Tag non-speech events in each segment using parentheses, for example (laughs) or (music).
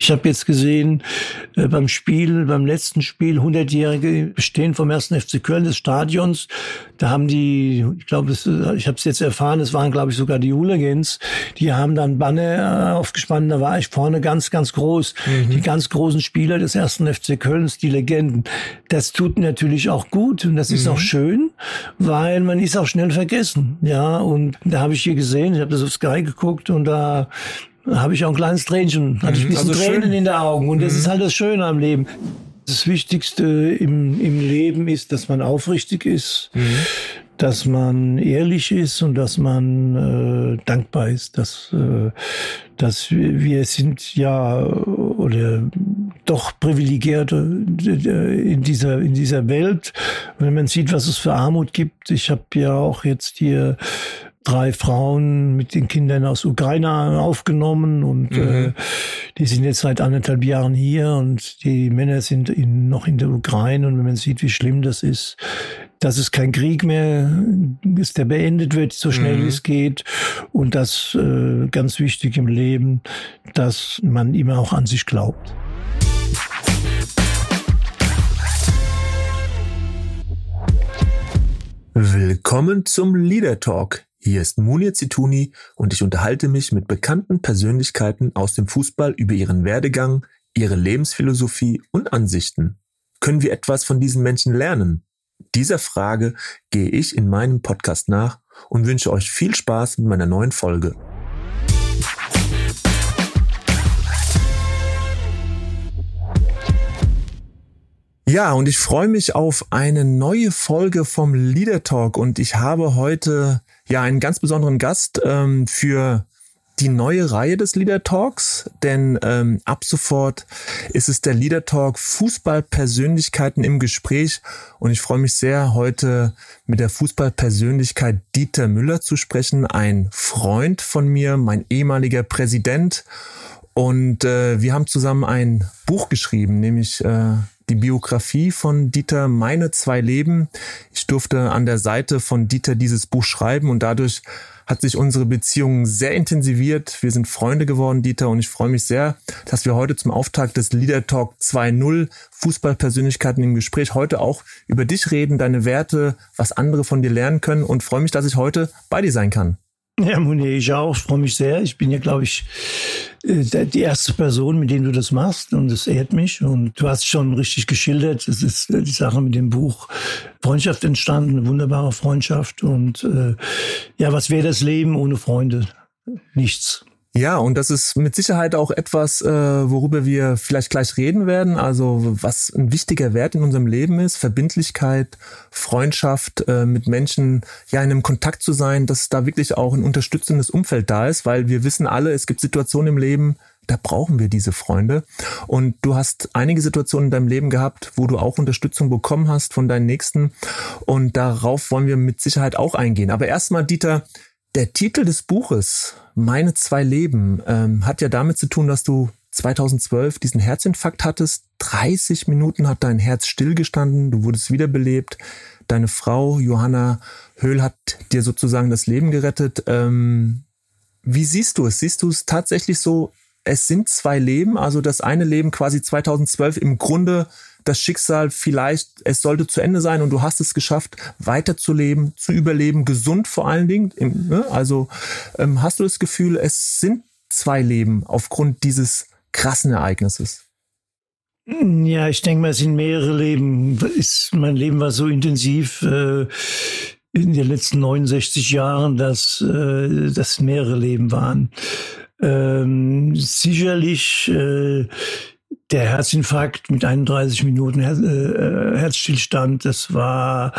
Ich habe jetzt gesehen, äh, beim Spiel, beim letzten Spiel, 100-jährige Bestehen vom 1. FC Köln des Stadions, da haben die, ich glaube, ich habe es jetzt erfahren, es waren, glaube ich, sogar die Hooligans, die haben dann Banner äh, aufgespannt, da war ich vorne ganz, ganz groß. Mhm. Die ganz großen Spieler des 1. FC Kölns, die Legenden. Das tut natürlich auch gut und das ist mhm. auch schön, weil man ist auch schnell vergessen. Ja, und da habe ich hier gesehen, ich habe das auf Sky geguckt und da habe ich auch ein kleines Tränchen, hatte ich ein bisschen also Tränen schön. in den Augen. Und das mhm. ist halt das Schöne am Leben. Das Wichtigste im, im Leben ist, dass man aufrichtig ist, mhm. dass man ehrlich ist und dass man äh, dankbar ist, dass, äh, dass wir, wir sind ja oder doch Privilegierte äh, in dieser, in dieser Welt. Wenn man sieht, was es für Armut gibt. Ich habe ja auch jetzt hier drei Frauen mit den Kindern aus Ukraine aufgenommen und mhm. äh, die sind jetzt seit anderthalb Jahren hier und die Männer sind in, noch in der Ukraine und wenn man sieht, wie schlimm das ist, dass es kein Krieg mehr ist, der beendet wird, so schnell mhm. wie es geht und das äh, ganz wichtig im Leben, dass man immer auch an sich glaubt. Willkommen zum Leader Talk hier ist Munir Zituni und ich unterhalte mich mit bekannten Persönlichkeiten aus dem Fußball über ihren Werdegang, ihre Lebensphilosophie und Ansichten. Können wir etwas von diesen Menschen lernen? Dieser Frage gehe ich in meinem Podcast nach und wünsche euch viel Spaß mit meiner neuen Folge. Ja, und ich freue mich auf eine neue Folge vom Leader Talk und ich habe heute ja einen ganz besonderen Gast ähm, für die neue Reihe des Leader Talks, denn ähm, ab sofort ist es der Leader Talk Fußballpersönlichkeiten im Gespräch und ich freue mich sehr, heute mit der Fußballpersönlichkeit Dieter Müller zu sprechen, ein Freund von mir, mein ehemaliger Präsident. Und äh, wir haben zusammen ein Buch geschrieben, nämlich äh, die Biografie von Dieter Meine zwei Leben. Ich durfte an der Seite von Dieter dieses Buch schreiben und dadurch hat sich unsere Beziehung sehr intensiviert. Wir sind Freunde geworden, Dieter, und ich freue mich sehr, dass wir heute zum Auftakt des Leader Talk 2.0 Fußballpersönlichkeiten im Gespräch heute auch über dich reden, deine Werte, was andere von dir lernen können und freue mich, dass ich heute bei dir sein kann. Ja, Monier, ich auch. Ich freue mich sehr. Ich bin ja, glaube ich, äh, die erste Person, mit der du das machst. Und das ehrt mich. Und du hast schon richtig geschildert. Es ist äh, die Sache mit dem Buch Freundschaft entstanden, eine wunderbare Freundschaft. Und äh, ja, was wäre das Leben ohne Freunde? Nichts. Ja, und das ist mit Sicherheit auch etwas, äh, worüber wir vielleicht gleich reden werden. Also was ein wichtiger Wert in unserem Leben ist, Verbindlichkeit, Freundschaft, äh, mit Menschen ja in einem Kontakt zu sein, dass da wirklich auch ein unterstützendes Umfeld da ist, weil wir wissen alle, es gibt Situationen im Leben, da brauchen wir diese Freunde. Und du hast einige Situationen in deinem Leben gehabt, wo du auch Unterstützung bekommen hast von deinen Nächsten. Und darauf wollen wir mit Sicherheit auch eingehen. Aber erstmal, Dieter, der Titel des Buches, Meine zwei Leben, ähm, hat ja damit zu tun, dass du 2012 diesen Herzinfarkt hattest. 30 Minuten hat dein Herz stillgestanden, du wurdest wiederbelebt. Deine Frau Johanna Höhl hat dir sozusagen das Leben gerettet. Ähm, wie siehst du es? Siehst du es tatsächlich so, es sind zwei Leben, also das eine Leben quasi 2012 im Grunde das Schicksal vielleicht, es sollte zu Ende sein und du hast es geschafft, weiterzuleben, zu überleben, gesund vor allen Dingen. Ne? Also ähm, hast du das Gefühl, es sind zwei Leben aufgrund dieses krassen Ereignisses? Ja, ich denke mal, es sind mehrere Leben. Ist, mein Leben war so intensiv äh, in den letzten 69 Jahren, dass äh, das mehrere Leben waren. Ähm, sicherlich äh, der Herzinfarkt mit 31 Minuten Her äh, Herzstillstand, das war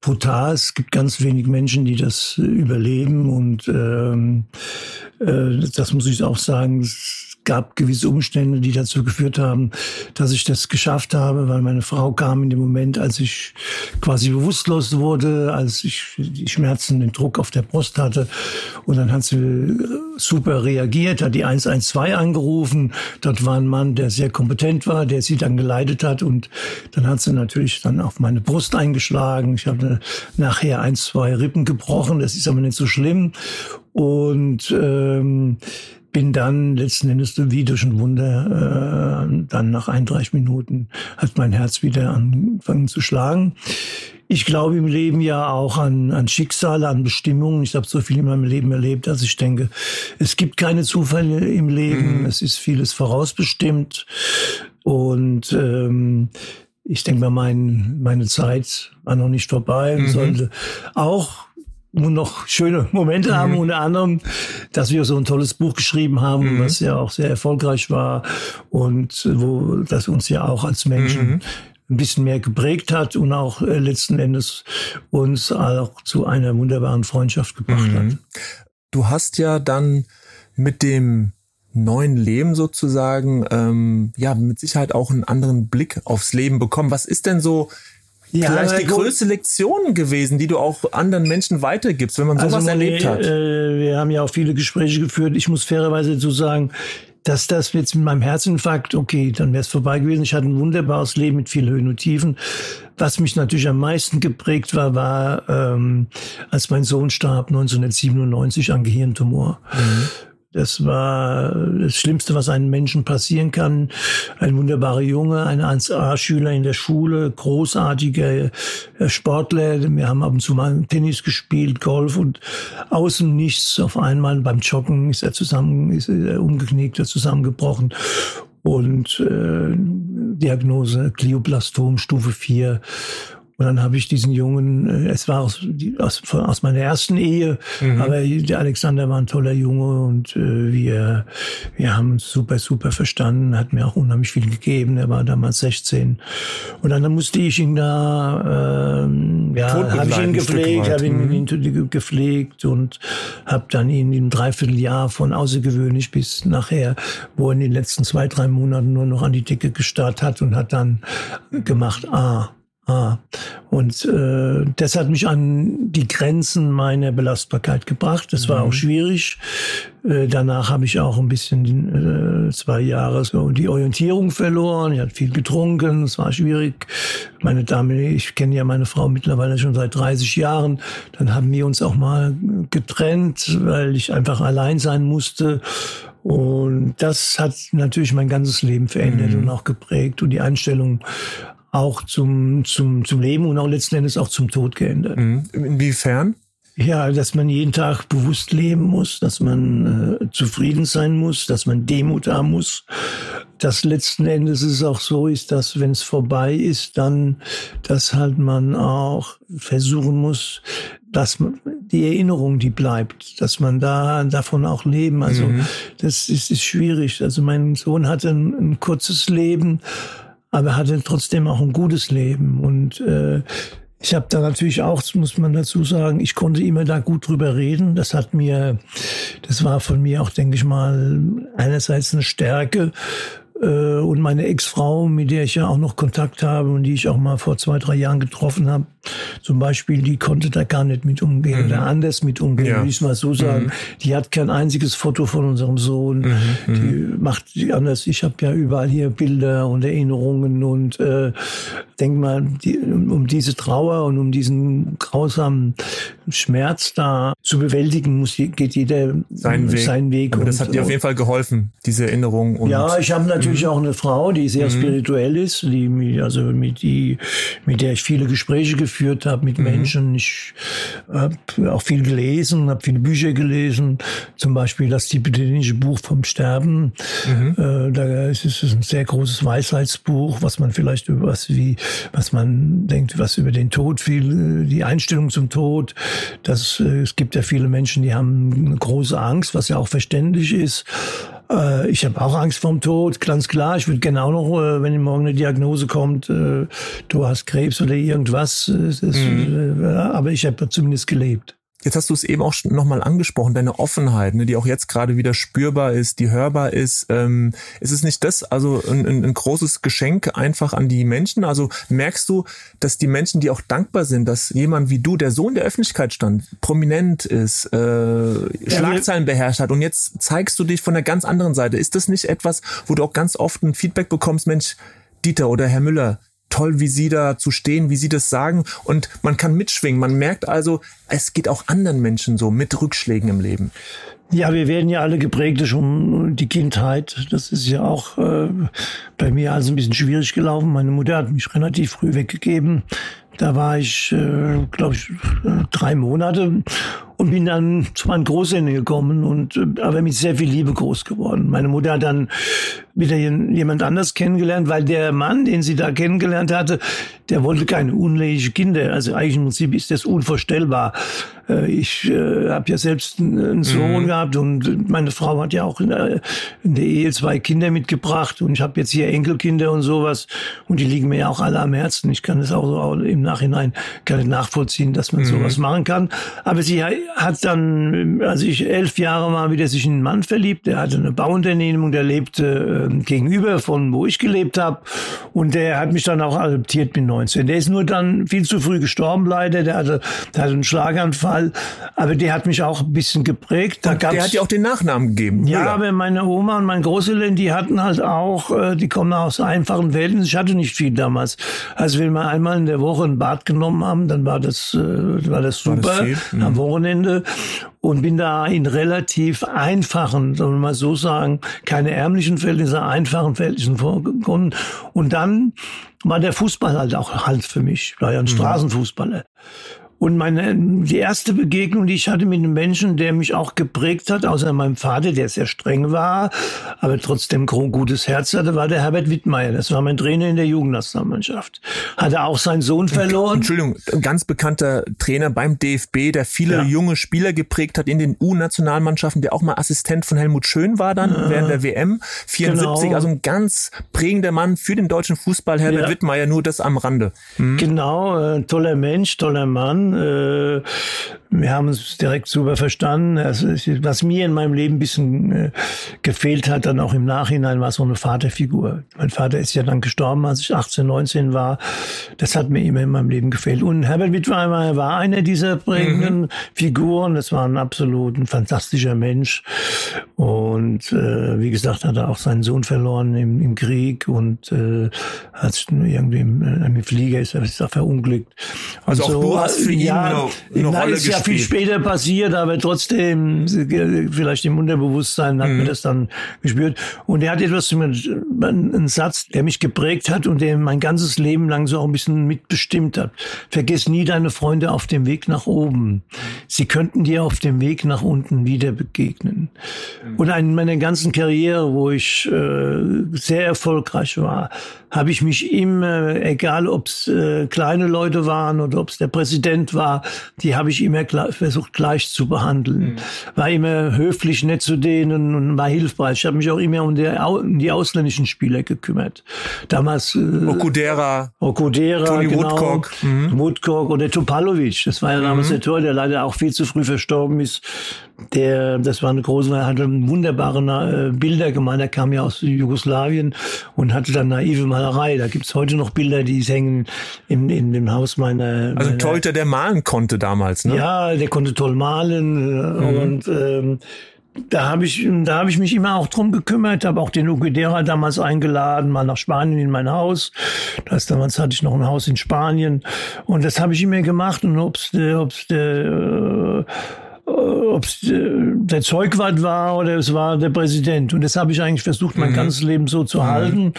brutal. Es gibt ganz wenig Menschen, die das überleben und ähm, äh, das muss ich auch sagen gab gewisse Umstände, die dazu geführt haben, dass ich das geschafft habe, weil meine Frau kam in dem Moment, als ich quasi bewusstlos wurde, als ich die Schmerzen, den Druck auf der Brust hatte. Und dann hat sie äh, super reagiert, hat die 112 angerufen. Dort war ein Mann, der sehr kompetent war, der sie dann geleitet hat. Und dann hat sie natürlich dann auf meine Brust eingeschlagen. Ich habe nachher ein, zwei Rippen gebrochen. Das ist aber nicht so schlimm. Und ähm, bin dann letzten Endes wie durch ein Wunder, äh, dann nach 31 Minuten hat mein Herz wieder angefangen zu schlagen. Ich glaube im Leben ja auch an, an Schicksale, an Bestimmungen. Ich habe so viel in meinem Leben erlebt, dass ich denke, es gibt keine Zufälle im Leben. Mhm. Es ist vieles vorausbestimmt. Und ähm, ich denke mal, mein, meine Zeit war noch nicht vorbei und mhm. sollte auch noch schöne Momente mhm. haben, unter anderem, dass wir so ein tolles Buch geschrieben haben, mhm. was ja auch sehr erfolgreich war und wo das uns ja auch als Menschen mhm. ein bisschen mehr geprägt hat und auch äh, letzten Endes uns auch zu einer wunderbaren Freundschaft gebracht hat. Mhm. Du hast ja dann mit dem neuen Leben sozusagen ähm, ja mit Sicherheit auch einen anderen Blick aufs Leben bekommen. Was ist denn so ja, vielleicht die größte Lektion gewesen, die du auch anderen Menschen weitergibst, wenn man sowas also, erlebt hat? Äh, wir haben ja auch viele Gespräche geführt. Ich muss fairerweise dazu sagen, dass das jetzt mit meinem Herzinfarkt, okay, dann wäre es vorbei gewesen. Ich hatte ein wunderbares Leben mit vielen Höhen und Tiefen. Was mich natürlich am meisten geprägt war, war, ähm, als mein Sohn starb 1997 an Gehirntumor. Mhm. Das war das Schlimmste, was einem Menschen passieren kann. Ein wunderbarer Junge, ein 1A-Schüler in der Schule, großartiger äh, Sportler. Wir haben ab und zu mal Tennis gespielt, Golf und außen nichts. Auf einmal beim Joggen ist er zusammen, ist er umgeknickt, er zusammengebrochen. Und äh, Diagnose Glioblastom Stufe 4 und dann habe ich diesen Jungen, äh, es war aus, aus, aus meiner ersten Ehe, mhm. aber der Alexander war ein toller Junge und äh, wir, wir haben uns super, super verstanden, hat mir auch unheimlich viel gegeben. Er war damals 16. Und dann, musste ich ihn da, äh, ja, habe ich ihn gepflegt, habe ihn, mhm. ihn gepflegt und habe dann ihn im Dreivierteljahr von außergewöhnlich bis nachher, wo er in den letzten zwei, drei Monaten nur noch an die Decke gestarrt hat und hat dann gemacht, ah, Ah, und äh, das hat mich an die Grenzen meiner Belastbarkeit gebracht. Das war mhm. auch schwierig. Äh, danach habe ich auch ein bisschen äh, zwei Jahre so die Orientierung verloren. Ich hatte viel getrunken. Es war schwierig. Meine Dame, ich kenne ja meine Frau mittlerweile schon seit 30 Jahren. Dann haben wir uns auch mal getrennt, weil ich einfach allein sein musste. Und das hat natürlich mein ganzes Leben verändert mhm. und auch geprägt und die Einstellung auch zum, zum, zum Leben und auch letzten Endes auch zum Tod geändert. Mhm. Inwiefern? Ja, dass man jeden Tag bewusst leben muss, dass man äh, zufrieden sein muss, dass man Demut haben muss. Dass letzten Endes es auch so ist, dass wenn es vorbei ist, dann, dass halt man auch versuchen muss, dass man, die Erinnerung, die bleibt, dass man da davon auch leben. Also mhm. das ist, ist schwierig. Also mein Sohn hatte ein, ein kurzes Leben aber er hatte trotzdem auch ein gutes Leben. Und äh, ich habe da natürlich auch, muss man dazu sagen, ich konnte immer da gut drüber reden. Das hat mir, das war von mir auch, denke ich mal, einerseits eine Stärke, äh, und meine Ex-Frau, mit der ich ja auch noch Kontakt habe und die ich auch mal vor zwei, drei Jahren getroffen habe, zum Beispiel, die konnte da gar nicht mit umgehen mhm. oder anders mit umgehen, ja. würde ich mal so sagen. Mhm. Die hat kein einziges Foto von unserem Sohn. Mhm. Die mhm. macht die anders. Ich habe ja überall hier Bilder und Erinnerungen und äh, denk mal, die, um diese Trauer und um diesen grausamen Schmerz da zu bewältigen, muss geht jeder seinen Weg. Seinen Weg Aber das hat dir auf jeden Fall geholfen, diese Erinnerung. Und ja, ich habe natürlich mhm. auch eine Frau, die sehr mhm. spirituell ist, die also mit die mit der ich viele Gespräche geführt geführt habe mit mhm. Menschen. Ich habe auch viel gelesen, habe viele Bücher gelesen, zum Beispiel das tibetische Buch vom Sterben. Mhm. Äh, da ist es ein sehr großes Weisheitsbuch, was man vielleicht über was wie, was man denkt, was über den Tod, viel, die Einstellung zum Tod. Das, äh, es gibt ja viele Menschen, die haben eine große Angst, was ja auch verständlich ist. Äh, ich habe auch Angst vorm Tod, ganz klar. Ich würde gerne auch noch, äh, wenn morgen eine Diagnose kommt, äh, du hast Krebs oder irgendwas. Ist, mhm. aber ich habe zumindest gelebt. Jetzt hast du es eben auch nochmal angesprochen, deine Offenheit, ne, die auch jetzt gerade wieder spürbar ist, die hörbar ist. Ähm, ist es nicht das, also ein, ein, großes Geschenk einfach an die Menschen? Also merkst du, dass die Menschen, die auch dankbar sind, dass jemand wie du, der so in der Öffentlichkeit stand, prominent ist, äh, Schlagzeilen beherrscht hat und jetzt zeigst du dich von der ganz anderen Seite. Ist das nicht etwas, wo du auch ganz oft ein Feedback bekommst, Mensch, Dieter oder Herr Müller, toll, wie Sie da zu stehen, wie Sie das sagen. Und man kann mitschwingen. Man merkt also, es geht auch anderen Menschen so mit Rückschlägen im Leben. Ja, wir werden ja alle geprägt durch die Kindheit. Das ist ja auch äh, bei mir also ein bisschen schwierig gelaufen. Meine Mutter hat mich relativ früh weggegeben. Da war ich, äh, glaube ich, drei Monate und bin dann zu meinen Großeltern gekommen und äh, aber mit sehr viel Liebe groß geworden. Meine Mutter hat dann wieder jemand anders kennengelernt, weil der Mann, den sie da kennengelernt hatte, der wollte keine unlehrige Kinder. Also eigentlich im Prinzip ist das unvorstellbar. Äh, ich äh, habe ja selbst einen Sohn mhm. gehabt und meine Frau hat ja auch in der, in der Ehe zwei Kinder mitgebracht und ich habe jetzt hier Enkelkinder und sowas und die liegen mir ja auch alle am Herzen. Ich kann das auch, so im Nachhinein gar nicht nachvollziehen, dass man mhm. sowas machen kann. Aber sie hat dann, als ich elf Jahre war, wieder sich in einen Mann verliebt. Der hatte eine Bauunternehmung, der lebte äh, gegenüber von wo ich gelebt habe und der hat mich dann auch adoptiert mit 19. Der ist nur dann viel zu früh gestorben leider. Der hatte, der hatte einen Schlaganfall, aber der hat mich auch ein bisschen geprägt. Da der hat ja auch den Nachnamen gegeben. Ja, Müller. aber meine Oma und mein Großeltern, die hatten halt auch, äh, die kommen aus einfachen Welten. Ich hatte nicht viel damals. Also wenn wir einmal in der Woche ein Bad genommen haben, dann war das, äh, war das super war das am mhm. Wochenende und bin da in relativ einfachen, soll man mal so sagen, keine ärmlichen Verhältnisse, einfachen Verhältnissen vorgekommen. Und dann war der Fußball halt auch halt für mich. Ich war ja ein mhm. Straßenfußballer. Und meine, die erste Begegnung, die ich hatte mit einem Menschen, der mich auch geprägt hat, außer meinem Vater, der sehr streng war, aber trotzdem ein gutes Herz hatte, war der Herbert Wittmeier. Das war mein Trainer in der Jugendnationalmannschaft. Hatte auch seinen Sohn verloren. Entschuldigung, ein ganz bekannter Trainer beim DFB, der viele ja. junge Spieler geprägt hat in den U-Nationalmannschaften, der auch mal Assistent von Helmut Schön war dann ja. während der WM 74. Genau. Also ein ganz prägender Mann für den deutschen Fußball, Herbert ja. Wittmeier, nur das am Rande. Mhm. Genau, äh, toller Mensch, toller Mann euh, wir haben uns direkt super verstanden. Also, was mir in meinem Leben ein bisschen äh, gefehlt hat, dann auch im Nachhinein, war so eine Vaterfigur. Mein Vater ist ja dann gestorben, als ich 18, 19 war. Das hat mir immer in meinem Leben gefehlt. Und Herbert Wittweimer war einer dieser prägenden mhm. Figuren. Das war ein absolut ein fantastischer Mensch. Und äh, wie gesagt, hat er auch seinen Sohn verloren im, im Krieg und äh, hat irgendwie im, äh, im Flieger ist ist er verunglückt. Also und auch so, du hast für ihn ja, eine, eine nein, Rolle gespielt. ja viel später passiert, aber trotzdem, vielleicht im Unterbewusstsein hat mhm. man das dann gespürt. Und er hat etwas zu mir, einen Satz, der mich geprägt hat und der mein ganzes Leben lang so auch ein bisschen mitbestimmt hat. Vergiss nie deine Freunde auf dem Weg nach oben. Sie könnten dir auf dem Weg nach unten wieder begegnen. Mhm. Und in meiner ganzen Karriere, wo ich äh, sehr erfolgreich war, habe ich mich immer, egal ob es äh, kleine Leute waren oder ob es der Präsident war, die habe ich immer versucht gleich zu behandeln. Mhm. War immer höflich, nett zu denen und war hilfreich. Ich habe mich auch immer um die, um die ausländischen Spieler gekümmert. Damals äh, Okudera, Okudera, Tony genau, Woodcock, mhm. Woodcock oder Topalovic. Das war ja damals mhm. der Tor, der leider auch viel zu früh verstorben ist. Der, das war eine große, hatte wunderbare äh, Bilder gemalt. Er kam ja aus Jugoslawien und hatte dann naive Malerei. Da gibt's heute noch Bilder, die hängen in, in dem Haus meiner. Also ein Torhüter, der malen konnte damals, ne? Ja, der konnte toll malen äh, mhm. und ähm, da habe ich, da habe ich mich immer auch drum gekümmert, habe auch den Ugedera damals eingeladen, mal nach Spanien in mein Haus. Das damals hatte ich noch ein Haus in Spanien und das habe ich immer gemacht und ob's, ob's der äh, ob es äh, der Zeugwart war oder es war der Präsident. Und das habe ich eigentlich versucht, mein mhm. ganzes Leben so zu mhm. halten.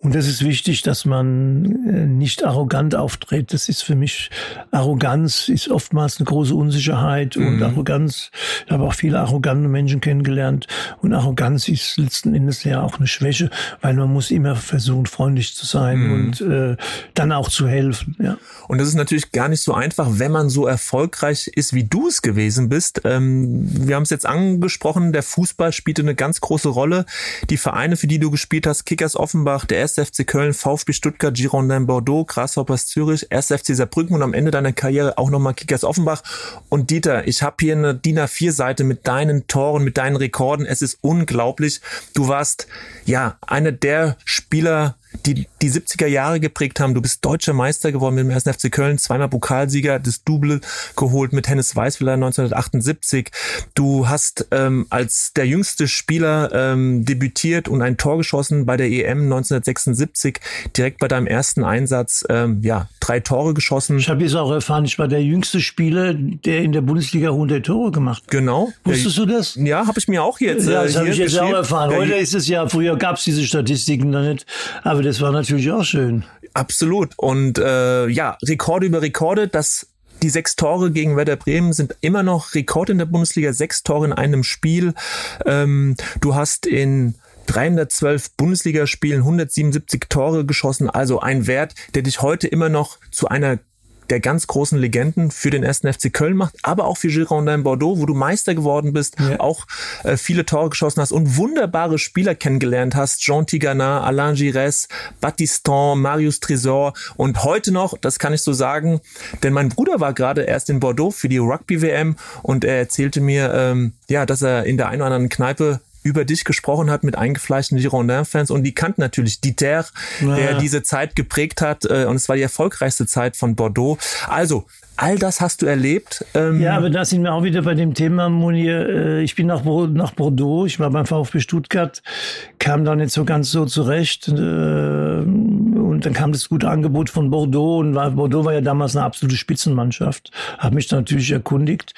Und das ist wichtig, dass man äh, nicht arrogant auftritt. Das ist für mich, Arroganz ist oftmals eine große Unsicherheit mhm. und Arroganz, ich habe auch viele arrogante Menschen kennengelernt und Arroganz ist letzten Endes ja auch eine Schwäche, weil man muss immer versuchen, freundlich zu sein mhm. und äh, dann auch zu helfen. Ja. Und das ist natürlich gar nicht so einfach, wenn man so erfolgreich ist, wie du es gewesen bist. Ähm, wir haben es jetzt angesprochen, der Fußball spielte eine ganz große Rolle. Die Vereine, für die du gespielt hast, Kickers Offenbach, der 1. FC Köln, VfB Stuttgart, Girondin Bordeaux, Grasshoppers Zürich, 1. FC Saarbrücken und am Ende deiner Karriere auch nochmal Kickers Offenbach. Und Dieter, ich habe hier eine DIN A4-Seite mit deinen Toren, mit deinen Rekorden. Es ist unglaublich. Du warst ja einer der Spieler, die die 70er Jahre geprägt haben. Du bist deutscher Meister geworden mit dem 1. FC Köln, zweimal Pokalsieger, das Double geholt mit Hennes Weißwiller 1978. Du hast ähm, als der jüngste Spieler ähm, debütiert und ein Tor geschossen bei der EM 1976, direkt bei deinem ersten Einsatz, ähm, ja, drei Tore geschossen. Ich habe jetzt auch erfahren, ich war der jüngste Spieler, der in der Bundesliga 100 Tore gemacht hat. Genau. Wusstest du das? Ja, habe ich mir auch jetzt. Ja, äh, das habe hier ich jetzt auch erfahren. Heute ist es ja, früher gab es diese Statistiken noch nicht, aber das war natürlich auch schön. Absolut. Und äh, ja, Rekorde über Rekorde, das die sechs Tore gegen Werder Bremen sind immer noch Rekord in der Bundesliga, sechs Tore in einem Spiel. Ähm, du hast in 312 Bundesligaspielen 177 Tore geschossen, also ein Wert, der dich heute immer noch zu einer der ganz großen Legenden für den ersten FC Köln macht, aber auch für Girondin Bordeaux, wo du Meister geworden bist, Ja. auch äh, viele Tore geschossen hast und wunderbare Spieler kennengelernt hast. Jean Tigana, Alain Gires, Battiston, Marius Tresor und heute noch, das kann ich so sagen, denn mein Bruder war gerade erst in Bordeaux für die Rugby-WM und er erzählte mir, ähm, ja, dass er in der einen oder anderen Kneipe über dich gesprochen hat mit eingefleischten Girondin-Fans und die kannten natürlich Dieter, der Ja. diese Zeit geprägt hat äh, und es war die erfolgreichste Zeit von Bordeaux. Also, all das hast du erlebt. Ähm, Ja, aber da sind wir auch wieder bei dem Thema, Munir. Äh, Ich bin nach, nach Bordeaux, ich war beim VfB Stuttgart, kam da nicht so ganz so zurecht. äh, Und dann kam das gute Angebot von Bordeaux und war, Bordeaux war ja damals eine absolute Spitzenmannschaft. Habe mich dann natürlich erkundigt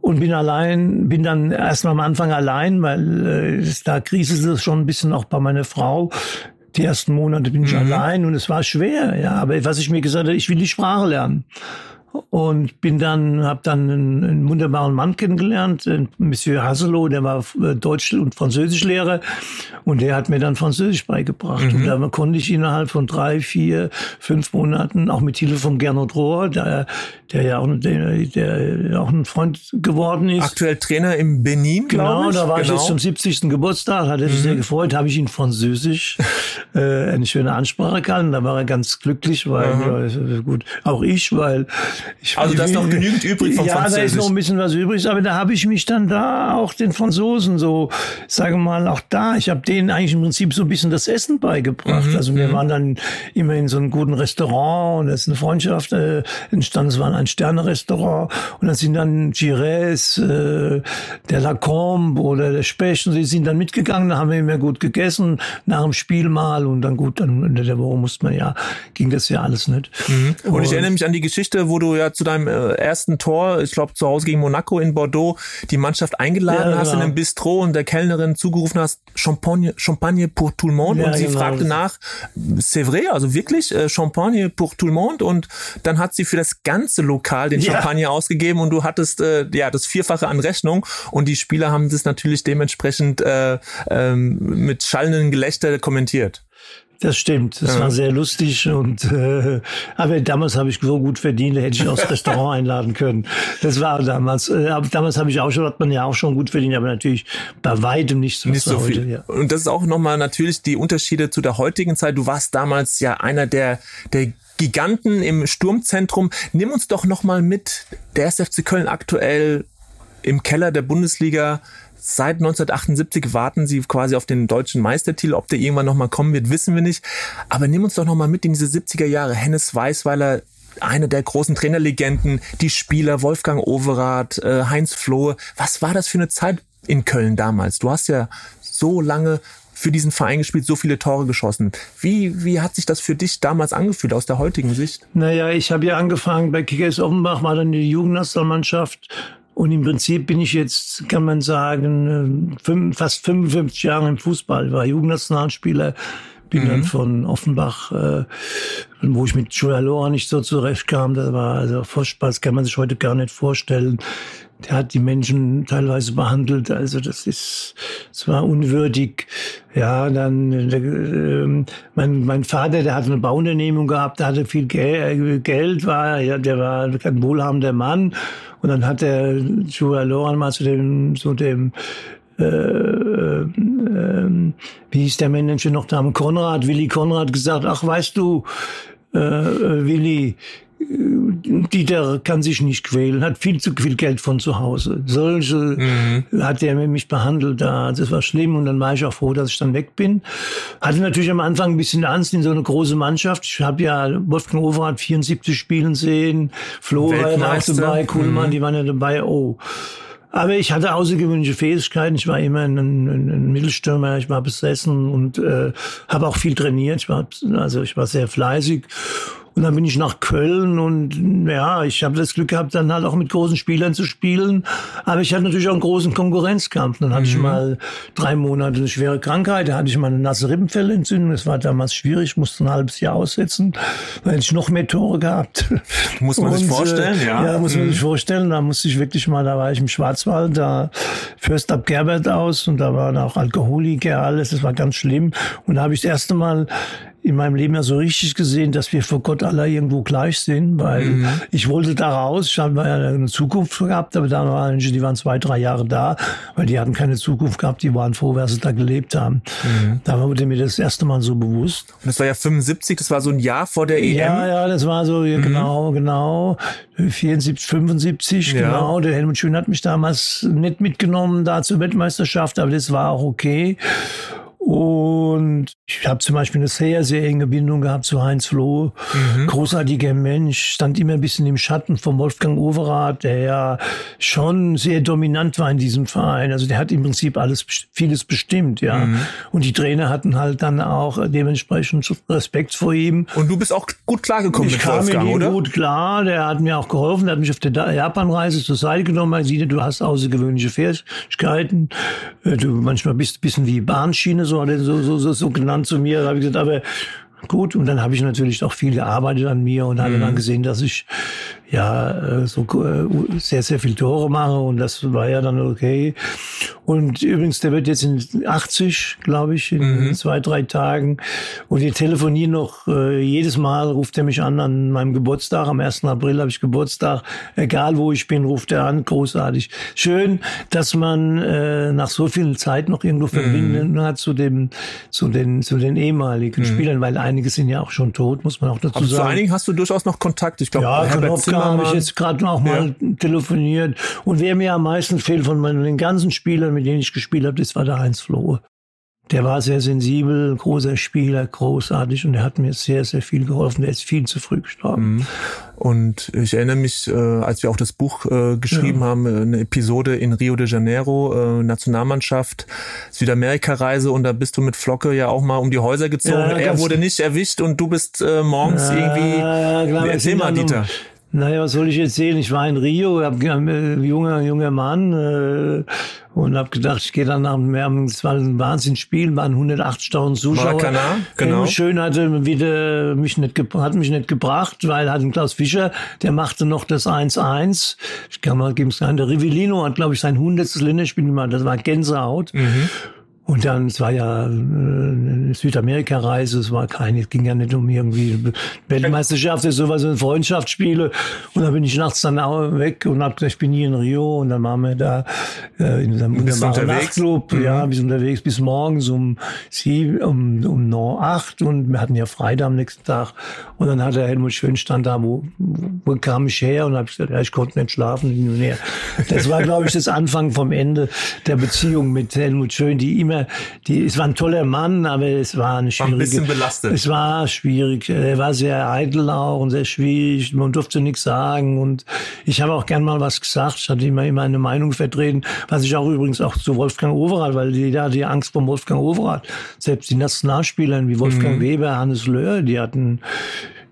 und bin allein, bin dann erstmal am Anfang allein, weil äh, da kriselte es schon ein bisschen auch bei meiner Frau. Die ersten Monate bin ich allein und es war schwer, ja. Aber was ich mir gesagt habe, ich will die Sprache lernen und bin dann habe dann einen, einen wunderbaren Mann kennengelernt, äh, Monsieur Hasselow, der war äh, Deutsch und Französischlehrer und der hat mir dann Französisch beigebracht und da konnte ich innerhalb von drei, vier, fünf Monaten auch mit Hilfe von Gernot Rohr, der, der ja auch, der, der auch ein Freund geworden ist. aktuell Trainer im Benin, Genau, ich. da war ich Genau. jetzt zum 70. Geburtstag, hat er sich sehr gefreut, habe ich ihn Französisch (laughs) äh, eine schöne Ansprache gehalten. Da war er ganz glücklich, weil ist, äh, gut, auch ich, weil ich Also da ist noch genügend (laughs) übrig vom Ja, da ist Französisch. noch ein bisschen was übrig, aber da habe ich mich dann da auch den Franzosen so, sage mal, auch da, ich habe denen eigentlich im Prinzip so ein bisschen das Essen beigebracht. Mhm, also wir waren dann immer in so einem guten Restaurant und da ist eine Freundschaft äh, entstanden. Es war ein Sterne-Restaurant und dann sind dann Gires, äh, der Lacombe oder der Specht und sie sind dann mitgegangen, da haben wir immer gut gegessen, nach dem Spiel mal und dann gut, dann Ende der Woche musste man ja, ging das ja alles nicht. Mhm. Und ich erinnere mich an die Geschichte, wo du ja zu deinem äh, ersten Tor, ich glaube zu Hause gegen Monaco in Bordeaux, die Mannschaft eingeladen Ja, hast in genau. einem Bistro und der Kellnerin zugerufen hast, Champagne, Champagne pour tout le monde. Ja, und sie genau. fragte nach, c'est vrai, also wirklich, äh, Champagne pour tout le monde. Und dann hat sie für das ganze Lokal den Ja. Champagner ausgegeben und du hattest äh, ja das Vierfache an Rechnung. Und die Spieler haben das natürlich dementsprechend äh, ähm, mit schallenden Gelächter kommentiert. Das stimmt, das war sehr lustig und äh, aber damals habe ich so gut verdient, da hätte ich aufs Restaurant (laughs) einladen können. Das war damals. Äh, aber damals habe ich auch schon, hat man ja auch schon gut verdient, aber natürlich bei weitem nicht so, Nicht so heute, viel. Ja. Und das ist auch nochmal natürlich die Unterschiede zu der heutigen Zeit. Du warst damals ja einer der, der Giganten im Sturmzentrum. Nimm uns doch nochmal mit. Der 1. FC Köln aktuell im Keller der Bundesliga. Seit 1978 warten sie quasi auf den deutschen Meistertitel. Ob der irgendwann nochmal kommen wird, wissen wir nicht. Aber nimm uns doch nochmal mit in diese 70er Jahre. Hennes Weißweiler, eine der großen Trainerlegenden, die Spieler, Wolfgang Overath, äh, Heinz Flohe. Was war das für eine Zeit in Köln damals? Du hast ja so lange für diesen Verein gespielt, so viele Tore geschossen. Wie, wie hat sich das für dich damals angefühlt aus der heutigen Sicht? Naja, ich habe ja angefangen bei Kickers Offenbach, war dann die Jugendnationalmannschaft. Und im Prinzip bin ich jetzt, kann man sagen, äh, fast 55 Jahre im Fußball, war Jugendnationalspieler, bin dann von Offenbach, äh, wo ich mit Joel Lora nicht so zurechtkam, das war also das kann man sich heute gar nicht vorstellen. Der hat die Menschen teilweise behandelt, also das ist, es war unwürdig. Ja, dann äh, ähm, mein, mein Vater, der hatte eine Bauunternehmung gehabt, der hatte viel Gel Geld, war, ja, der war ein wohlhabender Mann. Und dann hat der Joel Loran mal zu dem, zu dem äh, ähm, wie hieß der Manager noch da, Konrad, Willi Konrad gesagt, ach weißt du, äh, äh, Willi, Dieter kann sich nicht quälen, hat viel zu viel Geld von zu Hause. Solche mhm. hat er mich behandelt da. Das war schlimm und dann war ich auch froh, dass ich dann weg bin. Hatte natürlich am Anfang ein bisschen Angst in so eine große Mannschaft. Ich habe ja Wolfgang Overath 74 spielen sehen, Flo war dabei, Kuhlmann, mhm. die waren ja dabei. Oh. Aber ich hatte außergewöhnliche Fähigkeiten. Ich war immer ein, ein, ein Mittelstürmer. Ich war besessen und äh, habe auch viel trainiert. Ich war also ich war sehr fleißig und dann bin ich nach Köln und ja, ich habe das Glück gehabt, dann halt auch mit großen Spielern zu spielen. Aber ich hatte natürlich auch einen großen Konkurrenzkampf. Dann hatte mhm. ich mal drei Monate eine schwere Krankheit. Da hatte ich mal eine nasse Rippenfellentzündung. Das war damals schwierig, musste ein halbes Jahr aussetzen, weil ich noch mehr Tore gehabt. Muss man und, sich vorstellen, ja. Ja, muss man mhm. sich vorstellen. Da musste ich wirklich mal, da war ich im Schwarzwald, da Fürst ab Gerbert aus und da waren auch Alkoholiker, alles. Das war ganz schlimm. Und da habe ich das erste Mal in meinem Leben ja so richtig gesehen, dass wir vor Gott aller irgendwo gleich sind, weil mhm. ich wollte da raus, ich habe eine Zukunft gehabt, aber da waren Menschen, die waren zwei, drei Jahre da, weil die hatten keine Zukunft gehabt, die waren froh, wer sie da gelebt haben. Mhm. Da wurde mir das erste Mal so bewusst. Und das war ja 75, das war so ein Jahr vor der EM? Ja, ja, das war so, ja, mhm. genau, genau, 74, 75, ja. genau. Der Helmut Schön hat mich damals nicht mitgenommen da zur Weltmeisterschaft, aber das war auch okay. Und ich habe zum Beispiel eine sehr, sehr enge Bindung gehabt zu Heinz Floh. Mhm. Großartiger Mensch, stand immer ein bisschen im Schatten von Wolfgang Overath, der ja schon sehr dominant war in diesem Verein. Also der hat im Prinzip alles, vieles bestimmt, ja. Mhm. Und die Trainer hatten halt dann auch dementsprechend Respekt vor ihm. Und du bist auch gut klargekommen ich mit Wolfgang, kam mit ihm gut klar. Der hat mir auch geholfen. Der hat mich auf der Japanreise zur Seite genommen. Er sieht, du hast außergewöhnliche Fähigkeiten. Äh, du manchmal bist ein bisschen wie Bahnschiene, so so, so, so, so genannt zu mir. Da habe ich gesagt, aber gut. Und dann habe ich natürlich auch viel gearbeitet an mir und habe mhm. dann gesehen, dass ich ja äh, so äh, sehr, sehr viel Tore mache und das war ja dann okay. Und übrigens, der wird jetzt in 80, glaube ich, in mhm. zwei, drei Tagen. Und wir telefonieren noch äh, jedes Mal, ruft er mich an an meinem Geburtstag. Am 1. April habe ich Geburtstag. Egal wo ich bin, ruft er an. Großartig. Schön, dass man äh, nach so viel Zeit noch irgendwo mhm. verbinden hat zu dem, zu den, zu den ehemaligen mhm. Spielern, weil einige sind ja auch schon tot, muss man auch dazu Aber sagen. Zu einigen hast du durchaus noch Kontakt. Ich glaube, ja, Herbert habe ich jetzt gerade noch mal ja. telefoniert. Und wer mir am meisten fehlt von meinen den ganzen Spielern, mit denen ich gespielt habe, das war der Heinz Flohe. Der war sehr sensibel, großer Spieler, großartig und er hat mir sehr, sehr viel geholfen. Der ist viel zu früh gestorben. Mhm. Und ich erinnere mich, äh, als wir auch das Buch äh, geschrieben ja. haben, äh, eine Episode in Rio de Janeiro, Nationalmannschaft, Südamerika-Reise und da bist du mit Flocke ja auch mal um die Häuser gezogen. Ja, er wurde nicht erwischt und du bist morgens ja, irgendwie. Ja, klar, Erzähl mal, Dieter. Naja, was soll ich erzählen? Ich war in Rio, hab, äh, junger, junger Mann äh, und habe gedacht, ich gehe dann nach dem es war ein Wahnsinnsspiel, waren 180.000 Zuschauer. Maracanã, genau. Schön hatte wieder mich nicht, hat mich nicht gebracht, weil hat Klaus Fischer, der machte noch das 1-1. Ich kann mal geben, der Rivellino hat, glaube ich, sein hundertstes Länderspiel gemacht. Das war Gänsehaut. Mhm. Und dann, es war ja äh, eine Südamerika-Reise, es war keine, es ging ja nicht um irgendwie Weltmeisterschaft, es sowas, so Freundschaftsspiele. Und dann bin ich nachts dann auch weg und hab gesagt, ich bin hier in Rio und dann waren wir da äh, in einem wunderbaren Nachtclub, mhm. ja, bis unterwegs bis morgens um sieben, um, um no acht und wir hatten ja Freitag am nächsten Tag. Und dann hat der Helmut Schön stand da, wo, wo kam ich her? Und hab gesagt, ja, ich konnte nicht schlafen. Hin und her. Das war, glaube ich, das Anfang vom Ende der Beziehung mit Helmut Schön, die immer immer, die, es war ein toller Mann, aber es war eine schwierige. War ein bisschen belastet. Es war schwierig. Er war sehr eitel auch und sehr schwierig. Man durfte nichts sagen und ich habe auch gern mal was gesagt. Ich hatte immer, immer eine Meinung vertreten, was ich auch übrigens auch zu Wolfgang Overath, weil die da die Angst vor Wolfgang Overath. Selbst die Nationalspieler wie Wolfgang mhm. Weber, Hannes Löhr, die hatten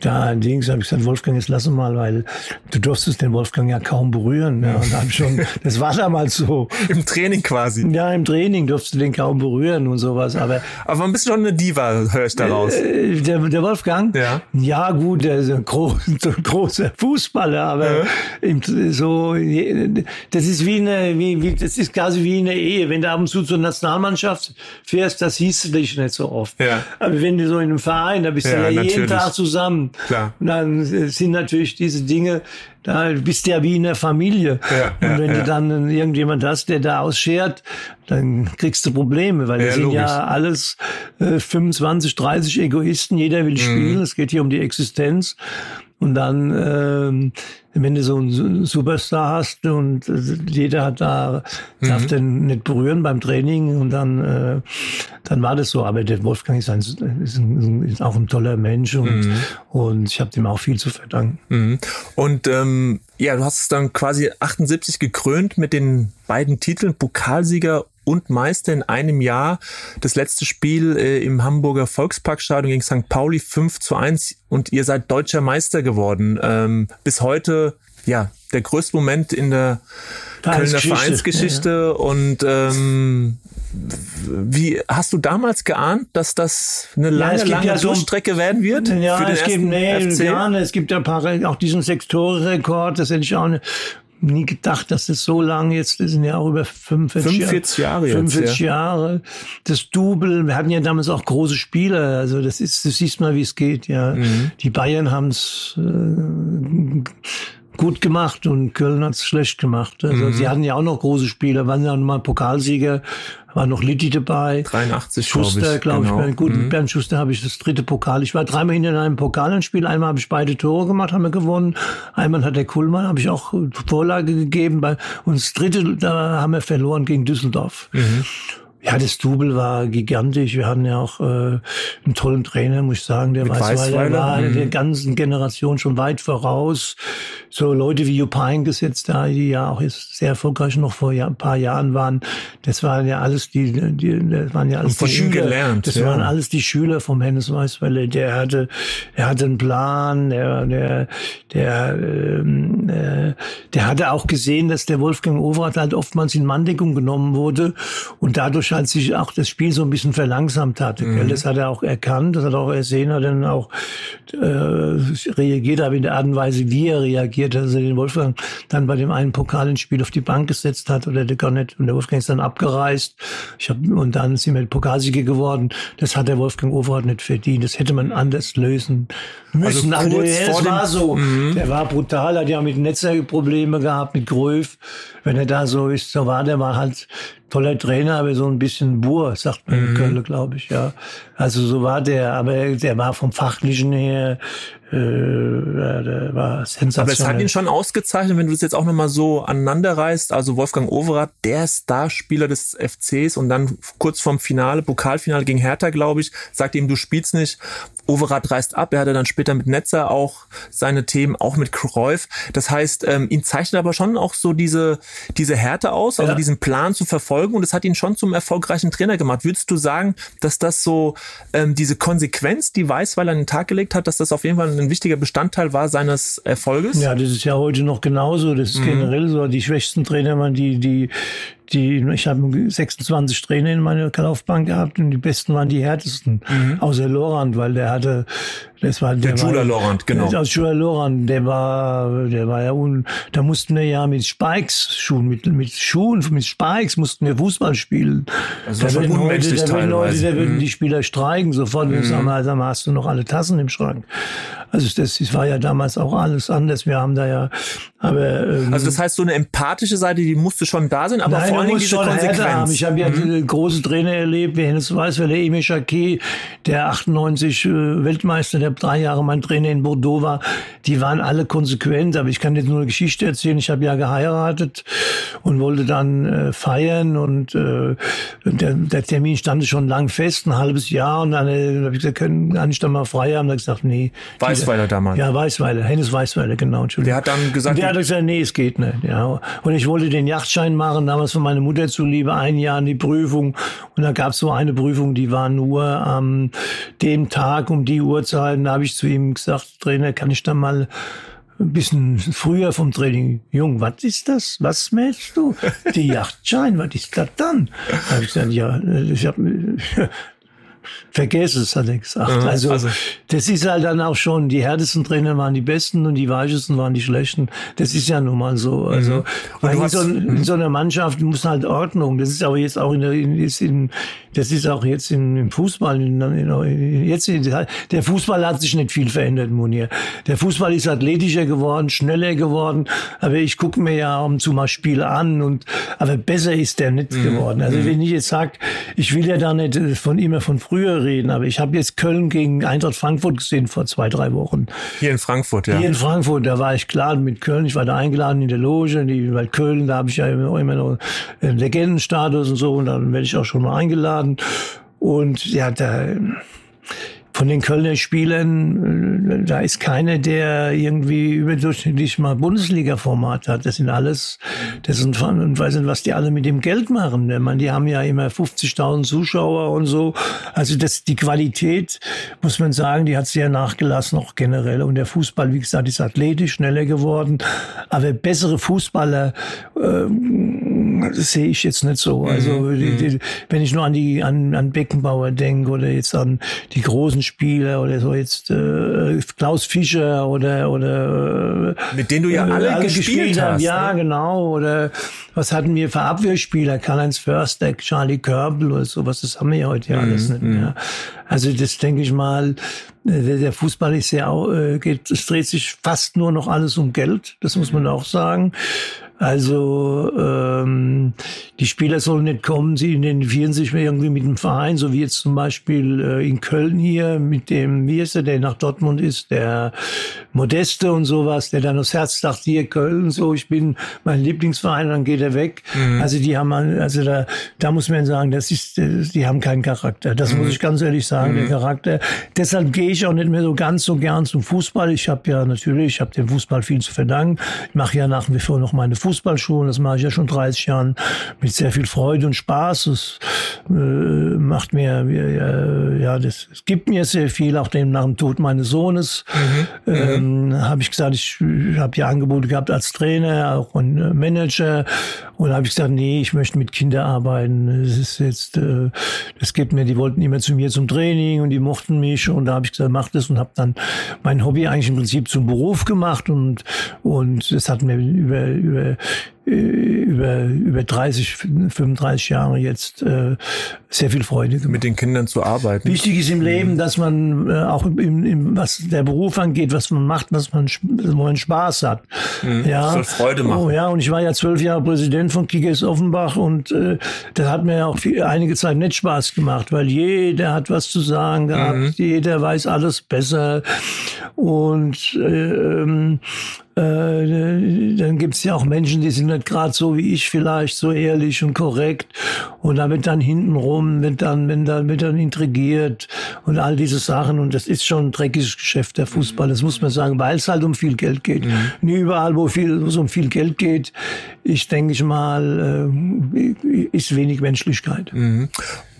da allerdings habe ich gesagt, Wolfgang, jetzt lass mal, weil du durftest den Wolfgang ja kaum berühren. Ja, und dann schon, (laughs) das war damals so. Im Training quasi. Ja, im Training durfst du den kaum berühren und sowas. Aber, aber ein bisschen schon eine Diva, höre ich daraus. Äh, der, der Wolfgang? Ja. Ja, gut, der ist ein, groß, (laughs) ein großer Fußballer, aber ja. so, das ist wie eine, wie, wie, das ist quasi wie eine Ehe. Wenn du ab und zu zur Nationalmannschaft fährst, das hieß dich nicht so oft. Ja. Aber wenn du so in einem Verein, da bist ja, du ja jeden Tag zusammen. Klar. Und dann sind natürlich diese Dinge, da bist du ja wie in der Familie. Ja, und wenn ja, du dann irgendjemand hast, der da ausschert, dann kriegst du Probleme, weil ja, wir sind logisch. ja alles äh, 25, 30 Egoisten, jeder will mhm. spielen, es geht hier um die Existenz. Und dann, ähm, wenn du so einen Superstar hast und jeder hat da, darf mhm. den nicht berühren beim Training und dann, äh, dann war das so. Aber der Wolfgang ist, ein, ist, ein, ist auch ein toller Mensch und, mhm. und ich habe dem auch viel zu verdanken. Mhm. Und ähm, ja, du hast es dann quasi 78 gekrönt mit den beiden Titeln Pokalsieger und Meister in einem Jahr. Das letzte Spiel äh, im Hamburger Volksparkstadion gegen St. Pauli 5 zu 1 und ihr seid deutscher Meister geworden. Ähm, bis heute, ja, der größte Moment in der Kölner Vereinsgeschichte ja, ja. und ähm, wie hast du damals geahnt, dass das eine lange, ja, lange ja Durchstrecke so, werden wird? Ja, es gibt, nee, FC? gerne. Es gibt ja paar, auch diesen Sechs-Tore-Rekord, das hätte ich auch nie gedacht, dass das so lange jetzt, das sind ja auch über 45, 45 Jahre. Jahre 45 ja. Jahre. Das Double, wir hatten ja damals auch große Spieler, also das ist, du siehst mal, wie es geht, ja. Mhm. Die Bayern haben es äh, gut gemacht und Köln hat es schlecht gemacht. Also mhm. sie hatten ja auch noch große Spieler, waren ja noch mal Pokalsieger, war noch Litti dabei. 83, Schuster, glaube ich. Glaub genau. ich. Gut, mhm. Bernd Schuster habe ich das dritte Pokal. Ich war dreimal hinter einem Pokalenspiel. Einmal habe ich beide Tore gemacht, haben wir gewonnen. Einmal hat der Kuhlmann, habe ich auch Vorlage gegeben. Und das dritte, da haben wir verloren gegen Düsseldorf. Mhm. Ja, das Double war gigantisch. Wir hatten ja auch äh, einen tollen Trainer, muss ich sagen. Der Weißweiler, Weißweiler war mhm. der ganzen Generation schon weit voraus. So Leute wie Jupp Heynckes jetzt da, die ja auch jetzt sehr erfolgreich noch vor ein paar Jahren waren. Das waren ja alles die, die das waren ja alles die Schüler. Gelernt, das ja. waren alles die Schüler vom Hennes Weißweiler. Der hatte, er hatte einen Plan. Der, der, der, ähm, äh, der hatte auch gesehen, dass der Wolfgang Overath halt oftmals in Manndeckung genommen wurde und dadurch als sich auch das Spiel so ein bisschen verlangsamt hatte. Mhm. Das hat er auch erkannt, das hat er auch ersehen, hat dann auch äh, reagiert, aber in der Art und Weise, wie er reagiert, dass er den Wolfgang dann bei dem einen Pokalenspiel auf die Bank gesetzt hat oder der gar nicht, und der Wolfgang ist dann abgereist. Ich hab, und dann sind wir Pokalsieger geworden. Das hat der Wolfgang Overath nicht verdient. Das hätte man anders lösen müssen. Also, also es war so. Mhm. Der war brutal, hat ja mit Netzer Probleme gehabt, mit Gröf. Wenn er da so ist, so war der mal halt toller Trainer, aber so ein bisschen Bur, sagt man mhm. in Köln, glaube ich, ja. Also so war der, aber der war vom Fachlichen her äh, war sensationell. Aber es hat ihn schon ausgezeichnet, wenn du das jetzt auch nochmal so aneinander reißt. Also Wolfgang Overath, der Starspieler des FCs und dann kurz vorm Finale, Pokalfinale gegen Hertha, glaube ich, sagt ihm, du spielst nicht. Overath reist ab. Er hatte dann später mit Netzer auch seine Themen, auch mit Cruyff. Das heißt, ähm, ihn zeichnet aber schon auch so diese, diese Härte aus, also ja. diesen Plan zu verfolgen und es hat ihn schon zum erfolgreichen Trainer gemacht. Würdest du sagen, dass das so ähm, diese Konsequenz, die Weißweiler an den Tag gelegt hat, dass das auf jeden Fall ein wichtiger Bestandteil war seines Erfolges? Ja, das ist ja heute noch genauso. Das ist mhm. generell so. Die schwächsten Trainer waren die, die die, ich habe 26 Trainer in meiner Laufbahn gehabt und die besten waren die härtesten. Mhm. Außer Lorand, weil der hatte, das war der, der Judah Lorand, genau. Aus Judah Lorand, der war, der war ja un, da mussten wir ja mit Spikes Schuhen, mit, mit Schuhen, mit Spikes mussten wir Fußball spielen. Also da würden heute, da würden Leute, da würden mhm. die Spieler streiken sofort. Mhm. Sagen, also, hast du noch alle Tassen im Schrank? Also das, das war ja damals auch alles anders. Wir haben da ja, aber ähm, also das heißt, so eine empathische Seite, die musste schon da sein, aber Nein, vor allen Dingen diese Konsequenz. Ich habe ja mhm. große Trainer erlebt, wie Hennes Weiß, weil der Emil Jacquet, der 98 äh, Weltmeister, der drei Jahre mein Trainer in Bordeaux war, die waren alle konsequent. Aber ich kann jetzt nur eine Geschichte erzählen. Ich habe ja geheiratet und wollte dann äh, feiern und äh, der, der Termin stand schon lang fest, ein halbes Jahr. Und dann äh, habe ich gesagt, können, kann ich dann mal frei haben? Da habe ich gesagt, nee. Weiß Weißweiler damals. Ja, Weißweiler, Hennes Weißweiler, genau. Der hat dann gesagt. Und der hat gesagt, nee, es geht nicht. Ja. Und ich wollte den Yachtschein machen, damals von meiner Mutter zuliebe, ein Jahr in die Prüfung. Und da gab es so eine Prüfung, die war nur am dem Tag um die Uhrzeit. Da habe ich zu ihm gesagt, Trainer, kann ich da mal ein bisschen früher vom Training. Jung, was ist das? Was mählst du? Die Yachtschein, was ist das dann? Da habe ich gesagt, ja, ich habe Vergiss es, hat er gesagt. Ja, also, also, das ist halt dann auch schon, die härtesten Trainer waren die besten und die weichesten waren die schlechten. Das ist ja nun mal so. Also, mhm. weil in so, in mhm. so, einer Mannschaft muss halt Ordnung. Das ist aber jetzt auch in der, in, ist in, das ist auch jetzt in, im Fußball. In, in, jetzt, der Fußball hat sich nicht viel verändert, Munir. Der Fußball ist athletischer geworden, schneller geworden. Aber ich gucke mir ja ab und zu mal Spiele an und, aber besser ist der nicht mhm. geworden. Also, mhm. wenn ich jetzt sage, ich will ja da nicht von immer von früher früher reden, aber ich habe jetzt Köln gegen Eintracht Frankfurt gesehen vor zwei, drei Wochen. Hier in Frankfurt, ja. Hier in Frankfurt, da war ich klar mit Köln. Ich war da eingeladen in der Loge, die, weil Köln, da habe ich ja immer, immer noch einen Legendenstatus und so und dann werde ich auch schon mal eingeladen. Und ja, da von den Kölner Spielern, äh, da ist keiner, der irgendwie überdurchschnittlich mal Bundesliga-Format hat. Das sind alles, das sind, und weiß nicht, was die alle mit dem Geld machen. Ich meine, die haben ja immer 50.000 Zuschauer und so. Also das, die Qualität, muss man sagen, die hat sehr nachgelassen, auch generell. Und der Fußball, wie gesagt, ist athletisch schneller geworden. Aber bessere Fußballer, äh, das sehe ich jetzt nicht so. Also, mhm. die, die, wenn ich nur an die, an, an Beckenbauer denke oder jetzt an die großen Spieler oder so jetzt äh, Klaus Fischer oder oder äh, mit denen du ja alle, alle gespielt, gespielt hast. Haben. Ja, ne? genau. Oder was hatten wir für Abwehrspieler? Karl-Heinz Förster, Charlie Körbel oder sowas. Das haben wir ja heute ja mhm, alles nicht mehr. Mhm. Also das denke ich mal. Der, der Fußball ist ja auch, äh, geht, es dreht sich fast nur noch alles um Geld. Das muss man auch sagen. Also ähm, die Spieler sollen nicht kommen, sie identifizieren sich irgendwie mit dem Verein, so wie jetzt zum Beispiel äh, in Köln hier mit dem, wie ist der, der nach Dortmund ist, der Modeste und sowas, der dann aufs Herz dachte, hier Köln, so, ich bin mein Lieblingsverein, dann geht er weg. Mhm. Also die haben, also da, da muss man sagen, das ist, die haben keinen Charakter. Das mhm. muss ich ganz ehrlich sagen, mhm. der Charakter. Deshalb gehe ich auch nicht mehr so ganz so gern zum Fußball. Ich habe ja natürlich, ich habe dem Fußball viel zu verdanken. Ich mache ja nach wie vor noch meine Fußball Fußballschulen. Das mache ich ja schon 30 Jahren mit sehr viel Freude und Spaß. Es äh, macht mir, äh, ja, das es gibt mir sehr viel. Auch dem, nach dem Tod meines Sohnes mhm. Ähm, habe ich gesagt, ich, ich habe ja Angebote gehabt als Trainer, auch und äh, Manager. Und habe ich gesagt, nee, ich möchte mit Kindern arbeiten. Das ist jetzt, äh, das gibt mir, die wollten immer zu mir zum Training und die mochten mich. Und da habe ich gesagt, mach das und habe dann mein Hobby eigentlich im Prinzip zum Beruf gemacht und und das hat mir über über über, über 30, 35 Jahre jetzt äh, sehr viel Freude gemacht. Mit den Kindern zu arbeiten. Wichtig ist im. Leben, dass man äh, auch im, im, was der Beruf angeht, was man macht, was man, wo man Spaß hat. Mhm. Ja. Soll Freude machen. Oh ja, und ich war ja zwölf Jahre Präsident von Kickers Offenbach und äh, das hat mir auch viel, einige Zeit nicht Spaß gemacht, weil jeder hat was zu sagen gehabt, mhm. jeder weiß alles besser und äh, ähm, äh, dann gibt's ja auch Menschen, die sind nicht gerade so wie ich vielleicht, so ehrlich und korrekt. Und da wird dann hintenrum, wird dann, wenn dann, wird dann intrigiert und all diese Sachen. Und das ist schon ein dreckiges Geschäft, der Fußball. Das muss man sagen, weil es halt um viel Geld geht. Mhm. Nie überall, wo, viel, wo es um viel Geld geht, ich denke ich mal, äh, ist wenig Menschlichkeit. Mhm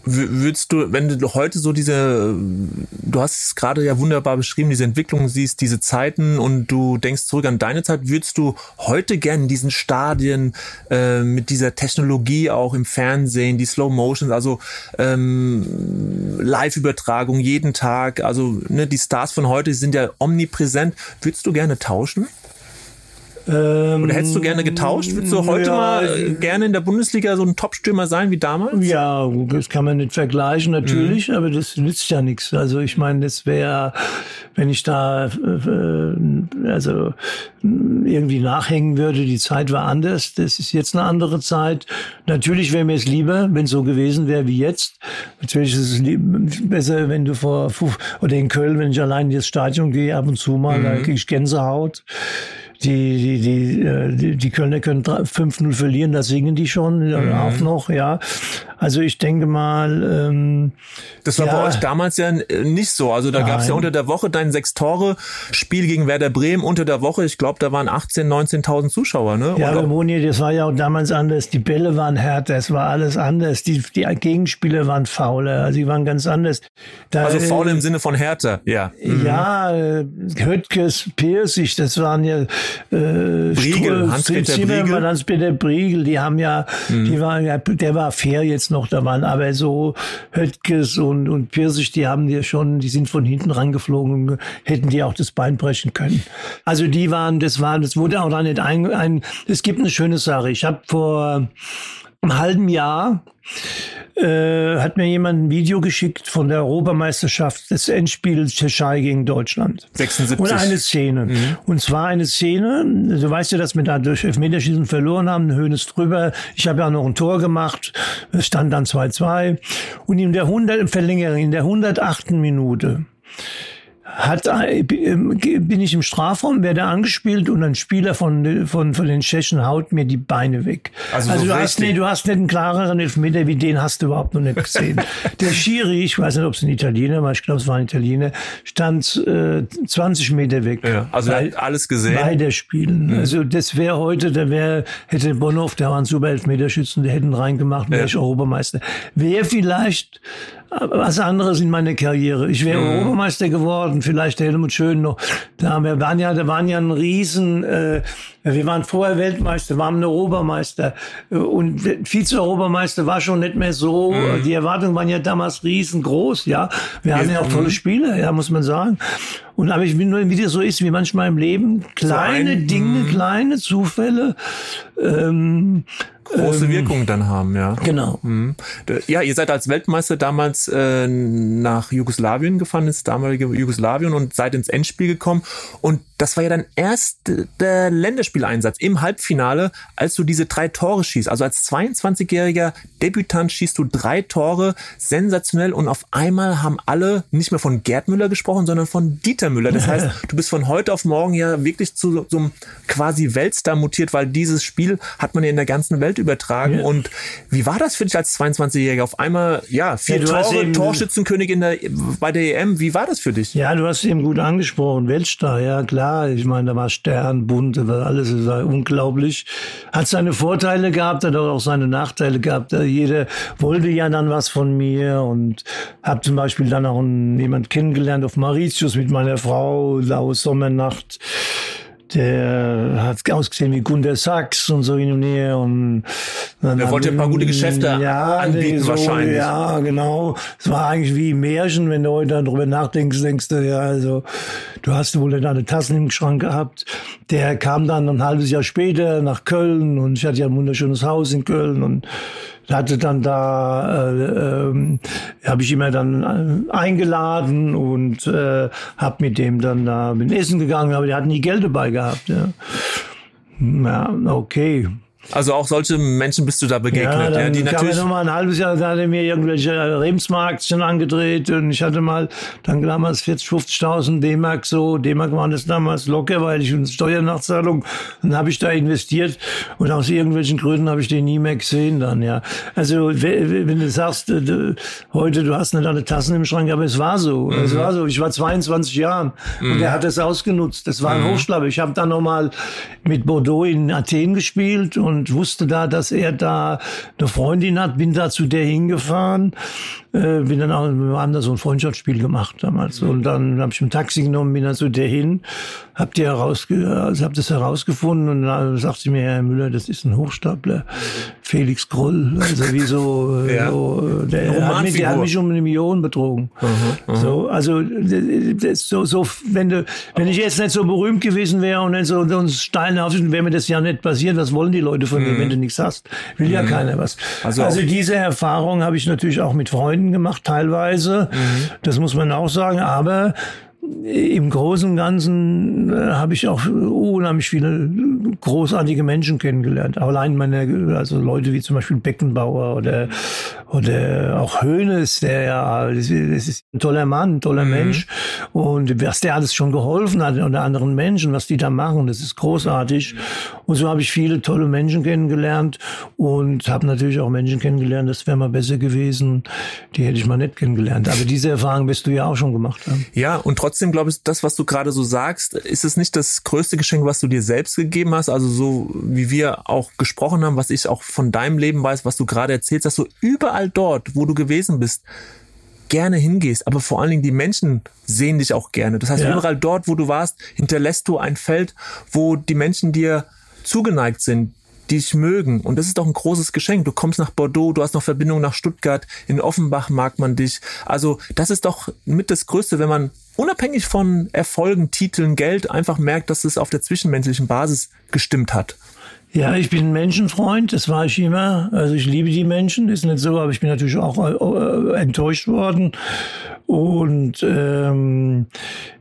würdest du, wenn du heute so diese, du hast es gerade ja wunderbar beschrieben, diese Entwicklung siehst, diese Zeiten und du denkst zurück an deine Zeit, würdest du heute gerne in diesen Stadien äh, mit dieser Technologie auch im Fernsehen, die Slow Motions, also ähm, Live-Übertragung jeden Tag, also ne, die Stars von heute sind ja omnipräsent, würdest du gerne tauschen? Ähm, Oder hättest du gerne getauscht? Würdest du heute ja, mal äh, gerne in der Bundesliga so ein Topstürmer sein wie damals? Ja, das kann man nicht vergleichen natürlich, mhm. aber das nützt ja nichts. Also ich meine, das wäre, wenn ich da äh, also irgendwie nachhängen würde, die Zeit war anders. Das ist jetzt eine andere Zeit. Natürlich wäre mir es lieber, wenn es so gewesen wäre wie jetzt. Natürlich ist es besser, wenn du vor oder in Köln, wenn ich allein in das Stadion gehe, ab und zu mal, mhm. da kriege ich Gänsehaut die, die, die, äh, die, Kölner können 5-0 verlieren, da singen die schon mhm. auch noch, ja. Also ich denke mal. Ähm, das war ja, bei euch damals ja nicht so. Also da gab es ja unter der Woche dein Sechs-Tore-Spiel gegen Werder Bremen unter der Woche. Ich glaube, da waren 18.000, 19.000 Zuschauer, ne? Ja, aber Moni, das war ja auch damals anders. Die Bälle waren härter, es war alles anders. Die, die Gegenspieler waren fauler, also die waren ganz anders. Da, also faul im Sinne von härter, ja. Mhm. Ja, äh, Höttges, Pirsig, das waren ja äh, Briegel, Hans-Peter Briegel. Hans-Peter Briegel, die haben ja, mhm. die waren ja, der war fair jetzt noch, da waren aber so Höttges und, und Pirsig, die haben die schon, die sind von hinten rangeflogen, hätten die auch das Bein brechen können. Also die waren, das war, das wurde auch da nicht ein, ein es gibt eine schöne Sache. Ich habe vor einem halben Jahr äh, hat mir jemand ein Video geschickt von der Europameisterschaft des Endspiels Tschechei gegen Deutschland. 76. Und eine Szene. Mhm. Und zwar eine Szene, du weißt ja, dass wir da durch Elfmeterschießen verloren haben, Höhnes drüber. Ich habe ja noch ein Tor gemacht. Es stand dann 2-2. Und in der 100, Verlängerung, in der 108. Minute hat, äh, bin ich im Strafraum, werde angespielt und ein Spieler von, von, von den Tschechen haut mir die Beine weg. Also, also so du, hast, nee, du hast nicht einen klareren Elfmeter wie den hast du überhaupt noch nicht gesehen. (laughs) Der Schiri, ich weiß nicht, ob es ein Italiener war, ich glaube, es war ein Italiener, stand äh, 20 Meter weg. Ja, also er hat alles gesehen. Bei der Spielen. Mhm. Also das wäre heute, da wäre, hätte Bonhoff, der war ein super Elfmeterschützen, der hätten reingemacht, wäre ja. ich Europameister. Wäre vielleicht was anderes in meiner Karriere. Ich wäre mhm. Europameister geworden, vielleicht Helmut Schön noch. Da wir waren ja, da waren ja ein Riesen, äh, wir waren vorher Weltmeister, waren Europameister und Vize-Europameister war schon nicht mehr so. Mhm. Die Erwartungen waren ja damals riesengroß, ja. Wir haben ja auch tolle Spieler, ja, muss man sagen. Und aber ich bin nur, wie das so ist, wie manchmal im Leben, kleine so Dinge, mh. kleine Zufälle, ähm, große ähm, Wirkung dann haben, ja. Genau. Mhm. Ja, ihr seid als Weltmeister damals äh, nach Jugoslawien gefahren, ins damalige Jugoslawien und seid ins Endspiel gekommen. Und das war ja dann erst der Länderspieleinsatz im Halbfinale, als du diese drei Tore schießt. Also als 22-jähriger Debütant schießt du drei Tore, sensationell. Und auf einmal haben alle nicht mehr von Gerd Müller gesprochen, sondern von Dieter Müller. Das heißt, (laughs) du bist von heute auf morgen ja wirklich zu so einem quasi Weltstar mutiert, weil dieses Spiel hat man ja in der ganzen Welt übertragen. Ja. Und wie war das für dich als 22-Jähriger? Auf einmal, ja, vier ja, Tore, Torschützenkönig in der, bei der EM. Wie war das für dich? Ja, du hast eben gut angesprochen. Weltstar, ja klar ich meine, da war Stern, bunt, war alles war unglaublich. Hat seine Vorteile gehabt, hat auch seine Nachteile gehabt. Jeder wollte ja dann was von mir und habe zum Beispiel dann auch einen, jemand kennengelernt auf Mauritius mit meiner Frau, Laue Sommernacht der hat ausgesehen wie Gunter Sachs und so hin und her. Und dann er wollte ein paar gute Geschäfte ja, anbieten so, wahrscheinlich. Ja, genau. Es war eigentlich wie Märchen, wenn du heute darüber nachdenkst, denkst du, ja, also du hast wohl deine Tassen im Schrank gehabt. Der kam dann ein halbes Jahr später nach Köln und ich hatte ja ein wunderschönes Haus in Köln und hatte dann da, äh, äh, habe ich immer dann äh, eingeladen und äh, habe mit dem dann da mit Essen gegangen, aber der hat nie Geld dabei gehabt. Ja, ja okay. Also auch solche Menschen bist du da begegnet, ja, dann ja, die. Kam mal ein halbes Jahr, da hat er mir irgendwelche Remsmarktchen angedreht und ich hatte mal dann damals 40, 50.000 D-Mark so, D-Mark waren das damals locker, weil ich eine Steuernachzahlung, dann habe ich da investiert und aus irgendwelchen Gründen habe ich den nie mehr gesehen dann, ja. Also wenn du sagst, äh, du, heute du hast nicht alle Tassen im Schrank, aber es war so, mhm. es war so. Ich war 22 Jahren mhm. und er hat es ausgenutzt. Das war ein mhm. Hochschlag. Ich habe dann noch mal mit Bordeaux in Athen gespielt und und wusste da, dass er da eine Freundin hat, bin da zu der hingefahren, äh, bin dann auch, wir haben da so ein Freundschaftsspiel gemacht damals. Und dann habe ich ein Taxi genommen, bin dann zu der hin, hab die herausge also hab das herausgefunden und dann sagte sie mir, Herr Müller, das ist ein Hochstapler, Felix Groll, also wie so, (laughs) äh, ja. so der, hat mich, der hat mich um eine Million betrogen. Mhm, so, also so, so, wenn du, wenn ich jetzt nicht so berühmt gewesen wäre und nicht so uns Steine auf, wäre mir das ja nicht passiert. Was wollen die Leute von mir, mhm. wenn du nichts hast? Will mhm. ja keiner was. Also, also diese Erfahrung habe ich natürlich auch mit Freunden gemacht, teilweise. Mhm. Das muss man auch sagen. Aber im Großen und Ganzen äh, habe ich auch unheimlich viele großartige Menschen kennengelernt. Allein meine, also Leute wie zum Beispiel Beckenbauer oder, oder auch Hoeneß, der ja, das ist ein toller Mann, ein toller mhm. Mensch. Und was der alles schon geholfen hat unter anderen Menschen, was die da machen, das ist großartig. Und so habe ich viele tolle Menschen kennengelernt und habe natürlich auch Menschen kennengelernt, das wäre mal besser gewesen. Die hätte ich mal nicht kennengelernt. Aber diese Erfahrung wirst du ja auch schon gemacht haben. Ja, und trotzdem trotzdem glaube ich, das, was du gerade so sagst, ist es nicht das größte Geschenk, was du dir selbst gegeben hast? Also so wie wir auch gesprochen haben, was ich auch von deinem Leben weiß, was du gerade erzählst, dass du überall dort, wo du gewesen bist, gerne hingehst, aber vor allen Dingen die Menschen sehen dich auch gerne. Das heißt, ja. überall dort, wo du warst, hinterlässt du ein Feld, wo die Menschen dir zugeneigt sind, die dich mögen. Und das ist doch ein großes Geschenk. Du kommst nach Bordeaux, du hast noch Verbindung nach Stuttgart, in Offenbach mag man dich. Also das ist doch mit das Größte, wenn man unabhängig von Erfolgen, Titeln, Geld einfach merkt, dass es auf der zwischenmenschlichen Basis gestimmt hat. Ja, ich bin Menschenfreund, das war ich immer. Also ich liebe die Menschen, ist nicht so, aber ich bin natürlich auch äh, enttäuscht worden. Und ähm,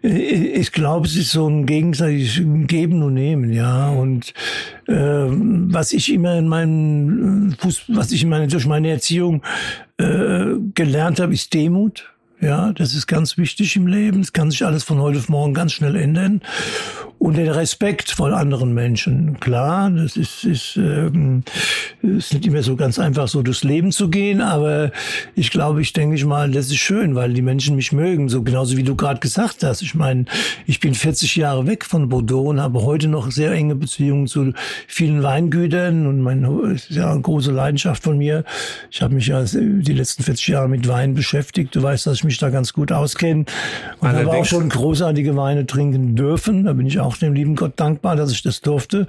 ich glaube, es ist so ein gegenseitiges Geben und Nehmen, ja. Und ähm, was ich immer in meinem Fuß, was ich in meine, durch meine Erziehung äh, gelernt habe, ist Demut. Ja, das ist ganz wichtig im Leben. Es kann sich alles von heute auf morgen ganz schnell ändern und den Respekt vor anderen Menschen. Klar, das ist, ist, ähm, ist nicht immer so ganz einfach, so durchs Leben zu gehen, aber ich glaube, ich denke ich mal, das ist schön, weil die Menschen mich mögen, so genauso wie du gerade gesagt hast. Ich meine, ich bin 40 Jahre weg von Bordeaux und habe heute noch sehr enge Beziehungen zu vielen Weingütern und meine ist ja eine große Leidenschaft von mir. Ich habe mich ja die letzten 40 Jahre mit Wein beschäftigt. Du weißt, dass ich mich da ganz gut auskenne und habe auch schon großartige Weine trinken dürfen. Da bin ich auch auch dem lieben Gott dankbar, dass ich das durfte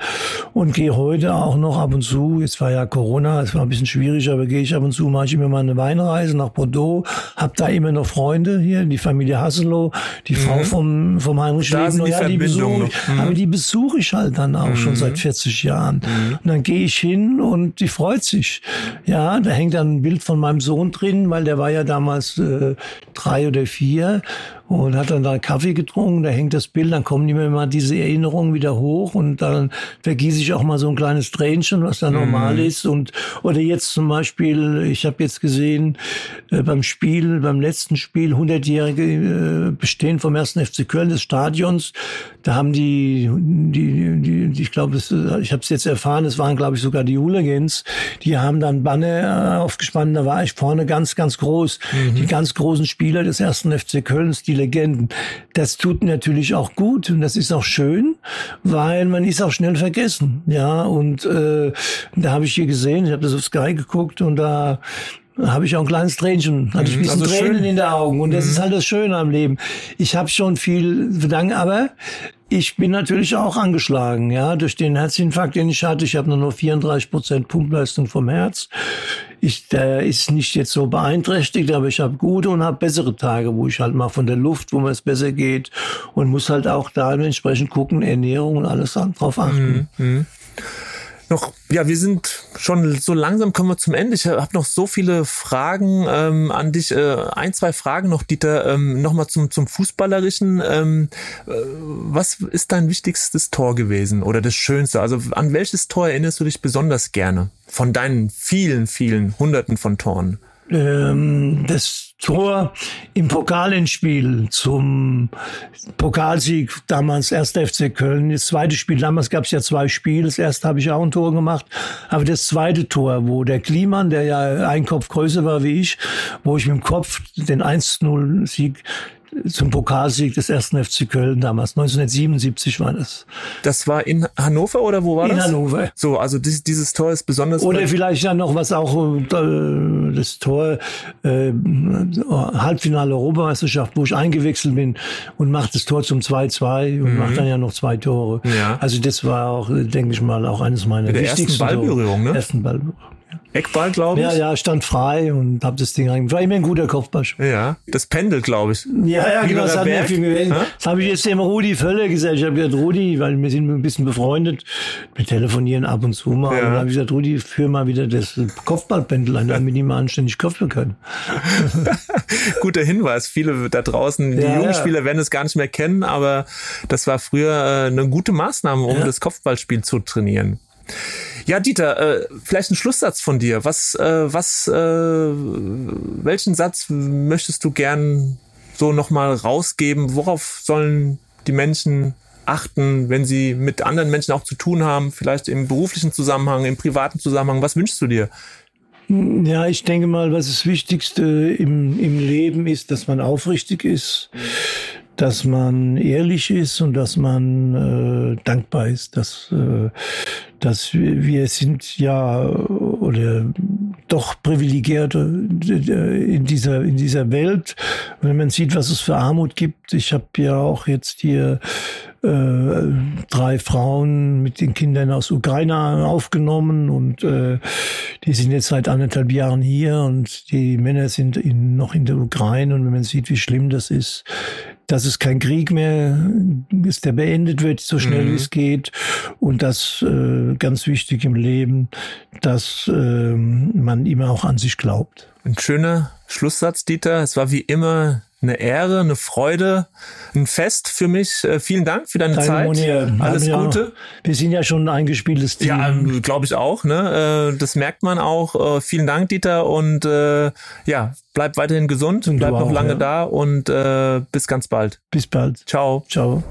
und gehe heute auch noch ab und zu, jetzt war ja Corona, es war ein bisschen schwierig, aber gehe ich ab und zu, mache ich immer mal eine Weinreise nach Bordeaux, habe da immer noch Freunde hier, die Familie Hasselow, die mhm. Frau vom, vom Heinrich da Leben, ja, die besuche ich, mhm. aber die besuche ich halt dann auch mhm. schon seit 40 Jahren. Mhm. Und dann gehe ich hin und die freut sich. Ja, da hängt dann ein Bild von meinem Sohn drin, weil der war ja damals äh, drei oder vier und hat dann da Kaffee getrunken, da hängt das Bild, dann kommen immer mal diese Erinnerungen wieder hoch und dann vergieße ich auch mal so ein kleines Tränchen, was da mhm. normal ist und oder jetzt zum Beispiel, ich habe jetzt gesehen äh, beim Spiel, beim letzten Spiel 100-jährige äh, Bestehen vom ersten FC Köln des Stadions, da haben die die, die, die ich glaube, ich habe es jetzt erfahren, es waren glaube ich sogar die Hooligans, die haben dann Banner aufgespannt, da war ich vorne ganz ganz groß, mhm. die ganz großen Spieler des ersten FC Kölns, die Legenden. Das tut natürlich auch gut und das ist auch schön, weil man ist auch schnell vergessen. Ja, und äh, da habe ich hier gesehen, ich habe das auf Sky geguckt und da habe ich auch ein kleines Tränchen, hatte ich ein mhm, bisschen also Tränen schön. in den Augen. Und das mhm. ist halt das Schöne am Leben. Ich habe schon viel Verdanken, aber ich bin natürlich auch angeschlagen, ja, durch den Herzinfarkt, den ich hatte. Ich habe nur noch 34 Prozent Pumpleistung vom Herz. Ich, der ist nicht jetzt so beeinträchtigt, aber ich habe gute und habe bessere Tage, wo ich halt mal von der Luft, wo mir es besser geht und muss halt auch da entsprechend gucken, Ernährung und alles drauf achten. Mhm. Noch, ja, wir sind schon so langsam kommen wir zum Ende. Ich habe noch so viele Fragen ähm, an dich. Äh, ein, zwei Fragen noch, Dieter. Ähm, Nochmal zum, zum Fußballerischen. Ähm, äh, was ist dein wichtigstes Tor gewesen oder das Schönste? Also an welches Tor erinnerst du dich besonders gerne? Von deinen vielen, vielen Hunderten von Toren? Ähm, das Tor im Pokalendspiel zum Pokalsieg damals 1. FC Köln. Das zweite Spiel, damals gab es ja zwei Spiele. Das erste habe ich auch ein Tor gemacht. Aber das zweite Tor, wo der Kliman, der ja ein Kopf größer war wie ich, wo ich mit dem Kopf den 1-0-Sieg zum Pokalsieg des ersten FC Köln damals. 1977 war das. Das war in Hannover oder wo war in das? In Hannover. So, also dieses, dieses Tor ist besonders. Oder vielleicht ja noch was auch äh, das Tor äh, Halbfinale Europameisterschaft, wo ich eingewechselt bin und macht das Tor zum 2-2 und mhm. macht dann ja noch zwei Tore. Ja. Also das war auch, denke ich mal, auch eines meiner Mit der wichtigsten ersten Ballberührung, ne? Ersten Ballberührung. Eckball, glaube ich. Ja, ja, stand frei und hab das Ding rein. War immer ein guter Kopfball. Ja, das Pendel, glaube ich. Ja, ja, genau. Das, hat viel gewesen. das habe ich jetzt dem Rudi Völler gesagt. Ich habe gesagt, Rudi, weil wir sind ein bisschen befreundet, wir telefonieren ab und zu mal. Ja. Und dann habe ich gesagt, Rudi, führ mal wieder das Kopfballpendel ein, damit die mal anständig köpfen können. (laughs) (laughs) Guter Hinweis. Viele da draußen, die ja, Jugendspieler ja. werden es gar nicht mehr kennen, aber das war früher äh, eine gute Maßnahme, um das Kopfballspiel zu trainieren. Ja, Dieter, äh, vielleicht ein Schlusssatz von dir. Was, äh, was, äh, welchen Satz möchtest du gern so nochmal rausgeben? Worauf sollen die Menschen achten, wenn sie mit anderen Menschen auch zu tun haben, vielleicht im beruflichen Zusammenhang, im privaten Zusammenhang? Was wünschst du dir? Ja, ich denke mal, was das Wichtigste im, im Leben ist, dass man aufrichtig ist, dass man ehrlich ist und dass man äh, dankbar ist, dass, äh, dass wir, wir sind ja oder doch privilegierte äh, in dieser in dieser Welt. Wenn man sieht, was es für Armut gibt, ich habe ja auch jetzt hier äh, drei Frauen mit den Kindern aus Ukraine aufgenommen und äh, die sind jetzt seit anderthalb Jahren hier und die Männer sind in, noch in der Ukraine und wenn man sieht, wie schlimm das ist, dass es kein Krieg mehr ist, der beendet wird, so schnell mhm. wie es geht. Und das äh, ganz wichtig im Leben, dass äh, man immer auch an sich glaubt. Ein schöner Schlusssatz, Dieter. Es war wie immer eine Ehre, eine Freude, ein Fest für mich. Äh, vielen Dank für deine, deine Zeit. Monier, Alles Gute. Auch, wir sind ja schon ein eingespieltes Team. Ja, glaube ich auch. Ne? Äh, das merkt man auch. Äh, vielen Dank, Dieter. Und ja, bleib weiterhin gesund, und bleib noch auch, lange ja. da und bis ganz bald. Bis bald. Ciao. Ciao.